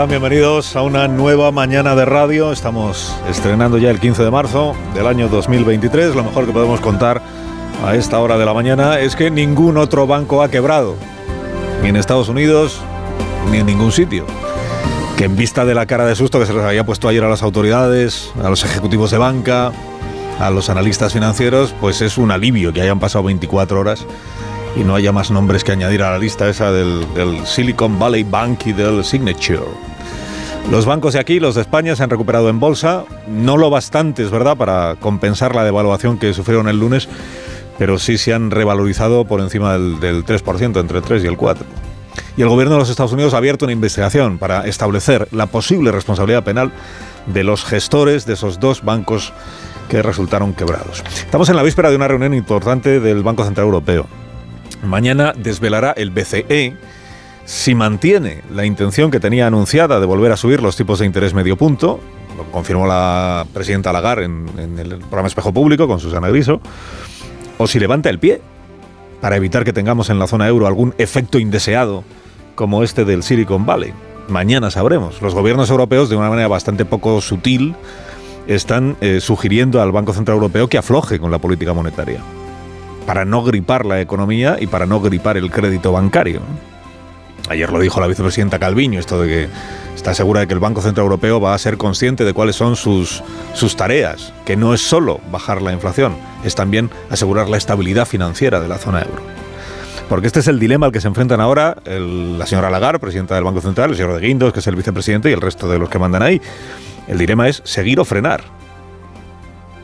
Están? Bienvenidos a una nueva mañana de radio. Estamos estrenando ya el 15 de marzo del año 2023. Lo mejor que podemos contar a esta hora de la mañana es que ningún otro banco ha quebrado, ni en Estados Unidos, ni en ningún sitio. Que en vista de la cara de susto que se les había puesto ayer a las autoridades, a los ejecutivos de banca, a los analistas financieros, pues es un alivio que hayan pasado 24 horas y no haya más nombres que añadir a la lista esa del, Silicon Valley Bank y del Signature. Los bancos de aquí, los de España, se han recuperado en bolsa, no lo bastante, es verdad, para compensar la devaluación que sufrieron el lunes, pero sí se han revalorizado por encima del, del 3%, entre el 3 y el 4. Y el gobierno de los Estados Unidos ha abierto una investigación para establecer la posible responsabilidad penal de los gestores de esos dos bancos que resultaron quebrados. Estamos en la víspera de una reunión importante del Banco Central Europeo. Mañana desvelará el BCE si mantiene la intención que tenía anunciada de volver a subir los tipos de interés medio punto, lo confirmó la presidenta Lagarde en, el programa Espejo Público con Susana Griso, o si levanta el pie para evitar que tengamos en la zona euro algún efecto indeseado como este del Silicon Valley. Mañana sabremos. Los gobiernos europeos, de una manera bastante poco sutil, están eh, sugiriendo al Banco Central Europeo que afloje con la política monetaria para no gripar la economía y para no gripar el crédito bancario. Ayer lo dijo la vicepresidenta Calviño, esto de que está segura de que el Banco Central Europeo va a ser consciente de cuáles son sus, sus tareas, que no es solo bajar la inflación, es también asegurar la estabilidad financiera de la zona euro. Porque este es el dilema al que se enfrentan ahora la señora Lagarde, presidenta del Banco Central, el señor de Guindos, que es el vicepresidente, y el resto de los que mandan ahí. El dilema es seguir o frenar.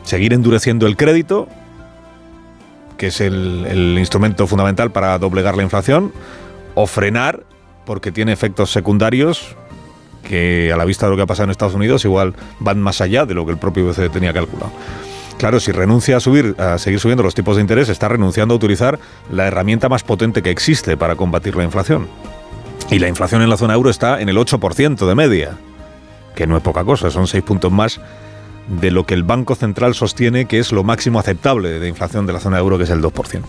Seguir endureciendo el crédito que es el, instrumento fundamental para doblegar la inflación, o frenar, porque tiene efectos secundarios que a la vista de lo que ha pasado en Estados Unidos igual van más allá de lo que el propio BCE tenía calculado. Claro, si renuncia a subir, a seguir subiendo los tipos de interés, está renunciando a utilizar la herramienta más potente que existe para combatir la inflación. Y la inflación en la zona euro está en el 8% de media, que no es poca cosa, son 6 puntos más de lo que el Banco Central sostiene que es lo máximo aceptable de inflación de la zona euro, que es el 2%.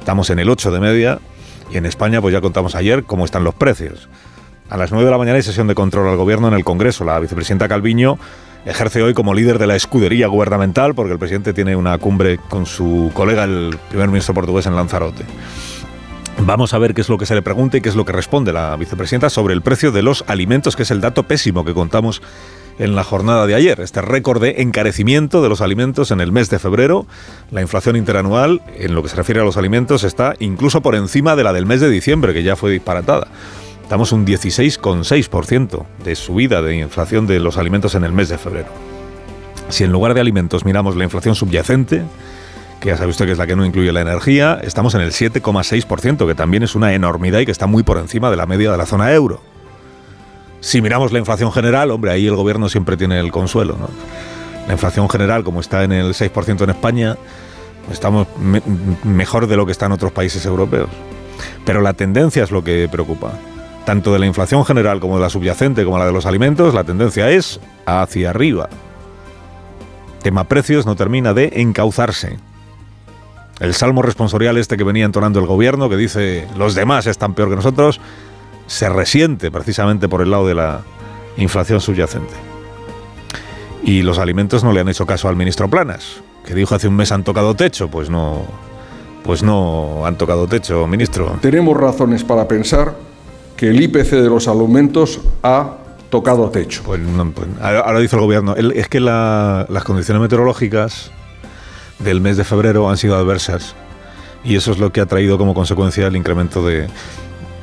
Estamos en el 8 de media y en España, pues ya contamos ayer cómo están los precios. A las 9 de la mañana hay sesión de control al gobierno en el Congreso. La vicepresidenta Calviño ejerce hoy como líder de la escudería gubernamental porque el presidente tiene una cumbre con su colega, el primer ministro portugués, en Lanzarote. Vamos a ver qué es lo que se le pregunta y qué es lo que responde la vicepresidenta sobre el precio de los alimentos, que es el dato pésimo que contamos en la jornada de ayer. Este récord de encarecimiento de los alimentos en el mes de febrero. La inflación interanual, en lo que se refiere a los alimentos, está incluso por encima de la del mes de diciembre, que ya fue disparatada. Estamos un 16,6% de subida de inflación de los alimentos en el mes de febrero. Si en lugar de alimentos miramos la inflación subyacente, que ya sabe usted que es la que no incluye la energía, estamos en el 7,6%, que también es una enormidad y que está muy por encima de la media de la zona euro. Si miramos la inflación general, hombre, ahí el gobierno siempre tiene el consuelo. ¿no? La inflación general, como está en el 6% en España, estamos mejor de lo que está en otros países europeos. Pero la tendencia es lo que preocupa. Tanto de la inflación general como de la subyacente como la de los alimentos, la tendencia es hacia arriba. Tema precios no termina de encauzarse. El salmo responsorial este que venía entonando el gobierno, que dice los demás están peor que nosotros, se resiente precisamente por el lado de la inflación subyacente. Y los alimentos no le han hecho caso al ministro Planas, que dijo hace un mes han tocado techo, pues no, pues no han tocado techo, ministro. Tenemos razones para pensar que el IPC de los alimentos ha tocado techo. Pues, pues ahora dice el gobierno, es que las condiciones meteorológicas del mes de febrero han sido adversas y eso es lo que ha traído como consecuencia el incremento de,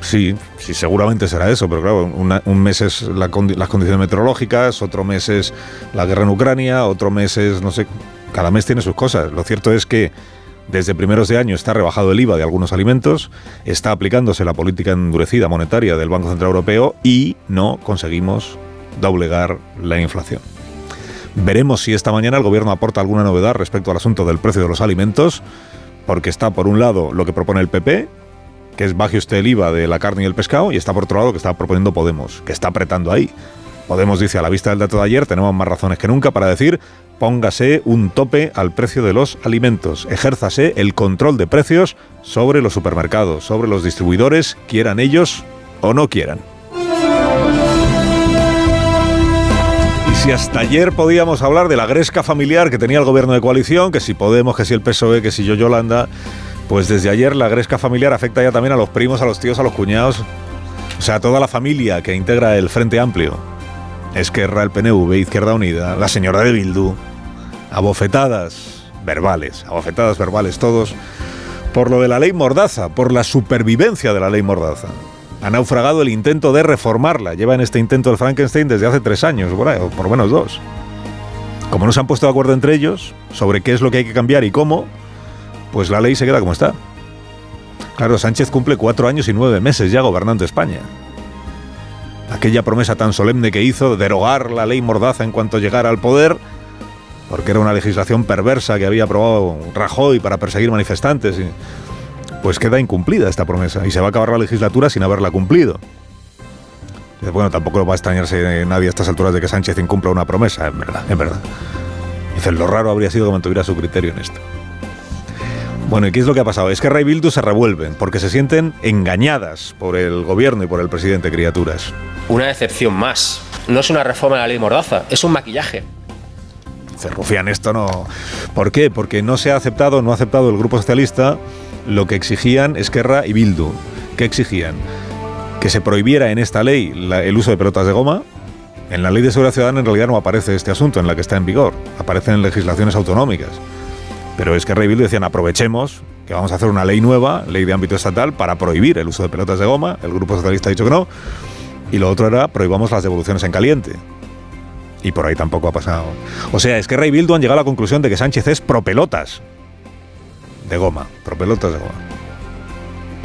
Sí, sí, seguramente será eso, pero claro, un mes es las condiciones meteorológicas, otro mes es la guerra en Ucrania, otro mes es, no sé, cada mes tiene sus cosas. Lo cierto es que desde primeros de año está rebajado el IVA de algunos alimentos, está aplicándose la política endurecida monetaria del Banco Central Europeo y no conseguimos doblegar la inflación. Veremos si esta mañana el gobierno aporta alguna novedad respecto al asunto del precio de los alimentos, porque está por un lado lo que propone el PP, que es baje usted el IVA de la carne y el pescado, y está por otro lado que está proponiendo Podemos, que está apretando ahí. Podemos dice a la vista del dato de ayer, tenemos más razones que nunca para decir, póngase un tope al precio de los alimentos, ejérzase el control de precios sobre los supermercados, sobre los distribuidores, quieran ellos o no quieran. Y si hasta ayer podíamos hablar de la gresca familiar que tenía el gobierno de coalición, que si Podemos, que si el PSOE, que si yo Yolanda, pues desde ayer la gresca familiar afecta ya también a los primos, a los tíos, a los cuñados, o sea, a toda la familia que integra el Frente Amplio. Esquerra, el PNV, Izquierda Unida, la señora de Bildu, abofetadas verbales, abofetadas verbales todos, por lo de la ley Mordaza, por la supervivencia de la ley Mordaza. Ha naufragado el intento de reformarla. Lleva en este intento el Frankenstein desde hace tres años, por lo menos dos. Como no se han puesto de acuerdo entre ellos sobre qué es lo que hay que cambiar y cómo, pues la ley se queda como está. Claro, Sánchez cumple cuatro años y nueve meses ya gobernando España aquella promesa tan solemne que hizo de derogar la ley Mordaza en cuanto llegara al poder, porque era una legislación perversa que había aprobado Rajoy para perseguir manifestantes, pues queda incumplida esta promesa y se va a acabar la legislatura sin haberla cumplido. Bueno, tampoco va a extrañarse nadie a estas alturas de que Sánchez incumpla una promesa, en verdad, en verdad. Dicen, lo raro habría sido que mantuviera su criterio en esto. Bueno, ¿y qué es lo que ha pasado? Es que Ray Bildu se revuelven porque se sienten engañadas por el gobierno y por el presidente Criaturas. Una decepción más. No es una reforma de la ley Mordaza, es un maquillaje. Rufián, esto no. ¿Por qué? Porque no se ha aceptado, no ha aceptado el Grupo Socialista lo que exigían Esquerra y Bildu. ¿Qué exigían? Que se prohibiera en esta ley el uso de pelotas de goma. En la ley de seguridad ciudadana en realidad no aparece este asunto en la que está en vigor. Aparecen en legislaciones autonómicas. Pero es que Rey decían, aprovechemos que vamos a hacer una ley nueva, ley de ámbito estatal, para prohibir el uso de pelotas de goma. El Grupo Socialista ha dicho que no. Y lo otro era, prohibamos las devoluciones en caliente. Y por ahí tampoco ha pasado. O sea, es que Rey Bildu han llegado a la conclusión de que Sánchez es pro pelotas de goma, pro pelotas de goma.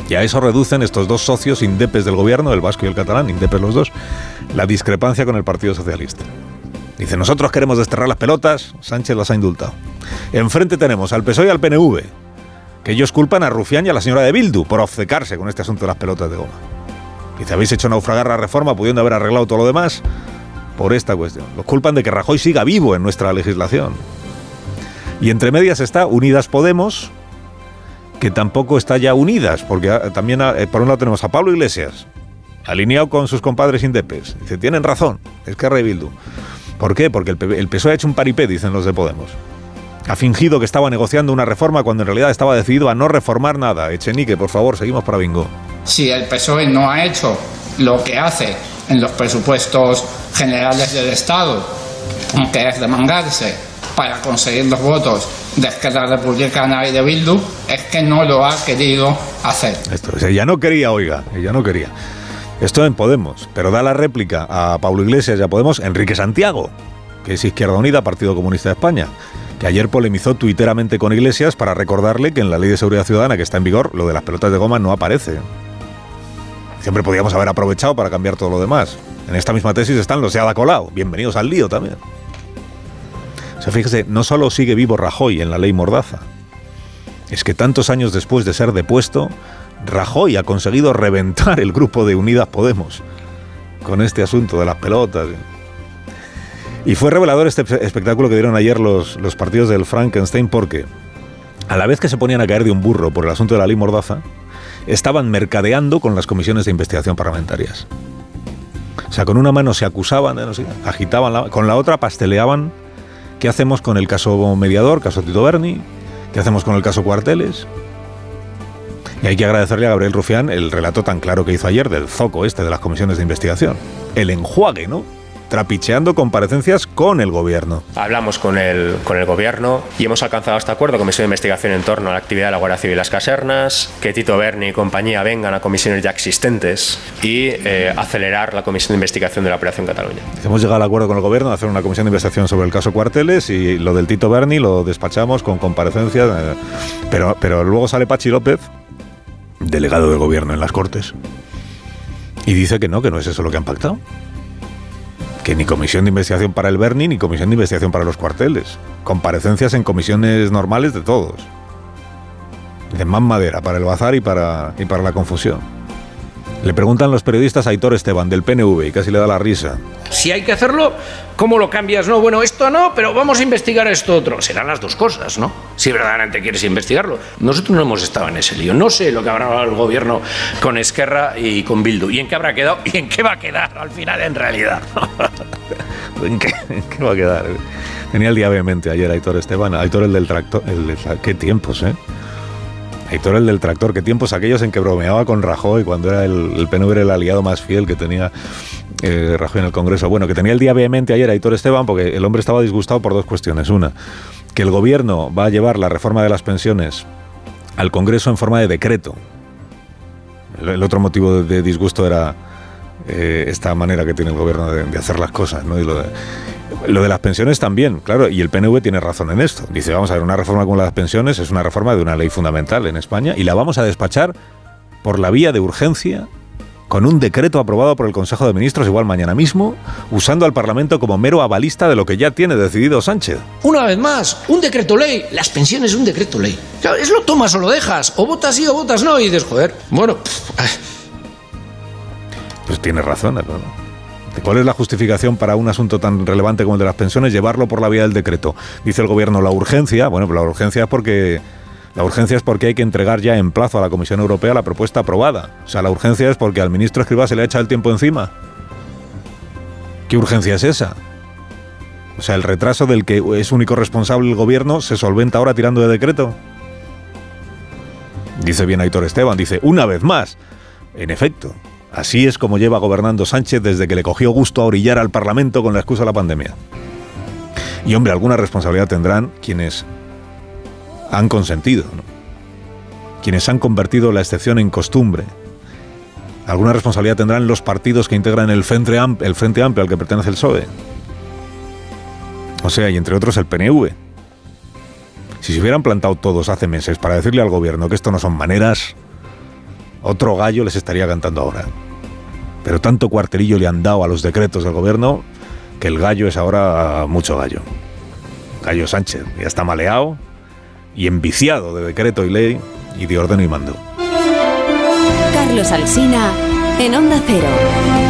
Y a eso reducen estos dos socios indepes del gobierno, el vasco y el catalán, indepes los dos, la discrepancia con el Partido Socialista. Dice, nosotros queremos desterrar las pelotas, Sánchez las ha indultado. Enfrente tenemos al PSOE y al PNV, que ellos culpan a Rufián y a la señora de Bildu por obcecarse con este asunto de las pelotas de goma. Dice, habéis hecho naufragar la reforma pudiendo haber arreglado todo lo demás por esta cuestión. Los culpan de que Rajoy siga vivo en nuestra legislación. Y entre medias está Unidas Podemos, que tampoco está ya unidas, porque ah, también ah, eh, por un lado tenemos a Pablo Iglesias, alineado con sus compadres indepes. Dice, tienen razón, es que Bildu. ¿Por qué? Porque el, PSOE ha hecho un paripé, dicen los de Podemos. Ha fingido que estaba negociando una reforma cuando en realidad estaba decidido a no reformar nada. Echenique, por favor, seguimos para bingo. Si el PSOE no ha hecho lo que hace en los presupuestos generales del Estado, que es demandarse para conseguir los votos de Esquerra Republicana y de Bildu, es que no lo ha querido hacer. Esto, ella no quería, oiga, ella no quería. Esto en Podemos, pero da la réplica a Pablo Iglesias y a Podemos Enrique Santiago, que es Izquierda Unida, Partido Comunista de España, que ayer polemizó tuiteramente con Iglesias para recordarle que en la Ley de Seguridad Ciudadana que está en vigor, lo de las pelotas de goma no aparece. Siempre podíamos haber aprovechado para cambiar todo lo demás. En esta misma tesis están los de Ada Colau. Bienvenidos al lío también. O sea, fíjese, no solo sigue vivo Rajoy en la ley Mordaza, es que tantos años después de ser depuesto, Rajoy ha conseguido reventar el grupo de Unidas Podemos con este asunto de las pelotas. Y fue revelador este espectáculo que dieron ayer los, los partidos del Frankenstein porque a la vez que se ponían a caer de un burro por el asunto de la ley Mordaza, estaban mercadeando con las comisiones de investigación parlamentarias. O sea, con una mano se acusaban, no agitaban, con la otra pasteleaban. ¿Qué hacemos con el caso mediador, caso Tito Berni? ¿Qué hacemos con el caso Cuarteles? Y hay que agradecerle a Gabriel Rufián el relato tan claro que hizo ayer del zoco este de las comisiones de investigación. El enjuague, ¿no? trapicheando comparecencias con el gobierno. Hablamos con el, con el gobierno y hemos alcanzado este acuerdo, comisión de investigación en torno a la actividad de la Guardia Civil y las casernas, que Tito Berni y compañía vengan a comisiones ya existentes y eh, acelerar la comisión de investigación de la Operación Cataluña. Hemos llegado al acuerdo con el gobierno de hacer una comisión de investigación sobre el caso Cuarteles y lo del Tito Berni lo despachamos con comparecencias, eh, pero, pero luego sale Pachi López delegado de gobierno en las Cortes, y dice que no, que no es eso lo que han pactado. que ni comisión de investigación para el Berni ni comisión de investigación para los cuarteles. Comparecencias en comisiones normales de todos. De más madera para el bazar y para, y para la confusión. Le preguntan los periodistas a Aitor Esteban del PNV y casi le da la risa. Si hay que hacerlo, ¿cómo lo cambias? No, bueno, esto no, pero vamos a investigar esto otro. Serán las dos cosas, ¿no? Si verdaderamente quieres investigarlo. Nosotros no hemos estado en ese lío. No sé lo que habrá hablado el gobierno con Esquerra y con Bildu. ¿Y en qué habrá quedado? ¿Y en qué va a quedar al final en realidad? ¿En qué, en qué va a quedar? Tenía el día vehemente ayer Aitor Esteban. Aitor el del tractor. El, qué tiempos, ¿eh? Aitor el del tractor, qué tiempos aquellos en que bromeaba con Rajoy cuando era el, el PNV el aliado más fiel que tenía eh, Rajoy en el Congreso. Bueno, que tenía el día vehemente ayer Aitor Esteban porque el hombre estaba disgustado por dos cuestiones. Una, que el gobierno va a llevar la reforma de las pensiones al Congreso en forma de decreto. El, otro motivo de, de disgusto era eh, esta manera que tiene el gobierno de, de hacer las cosas, ¿no? Y lo de, lo de las pensiones también, claro, y el PNV tiene razón en esto. Dice, vamos a ver, una reforma como las pensiones es una reforma de una ley fundamental en España y la vamos a despachar por la vía de urgencia con un decreto aprobado por el Consejo de Ministros igual mañana mismo, usando al Parlamento como mero avalista de lo que ya tiene decidido Sánchez. Una vez más, un decreto ley. Las pensiones, un decreto ley. Es lo tomas o lo dejas. O votas sí o votas no. Y dices, joder, bueno, pff, Pues tiene razón. ¿no? ¿Cuál es la justificación para un asunto tan relevante como el de las pensiones llevarlo por la vía del decreto? Dice el gobierno la urgencia. Bueno, la urgencia es porque la urgencia es porque hay que entregar ya en plazo a la Comisión Europea la propuesta aprobada. O sea, la urgencia es porque al ministro Escribá se le echa el tiempo encima. ¿Qué urgencia es esa? O sea, el retraso del que es único responsable el gobierno se solventa ahora tirando de decreto. Dice bien Aitor Esteban, dice, una vez más. En efecto, así es como lleva gobernando Sánchez desde que le cogió gusto a orillar al Parlamento con la excusa de la pandemia. Y hombre, alguna responsabilidad tendrán quienes han consentido, quienes han convertido la excepción en costumbre. Alguna responsabilidad tendrán los partidos que integran el Frente, Am- el Frente Amplio al que pertenece el PSOE. O sea, y entre otros el PNV. Si se hubieran plantado todos hace meses para decirle al gobierno que esto no son maneras, otro gallo les estaría cantando ahora. Pero tanto cuartelillo le han dado a los decretos del gobierno que el gallo es ahora mucho gallo. Gallo Sánchez ya está maleado y enviciado de decreto y ley y de orden y mando. Carlos Alsina en Onda Cero.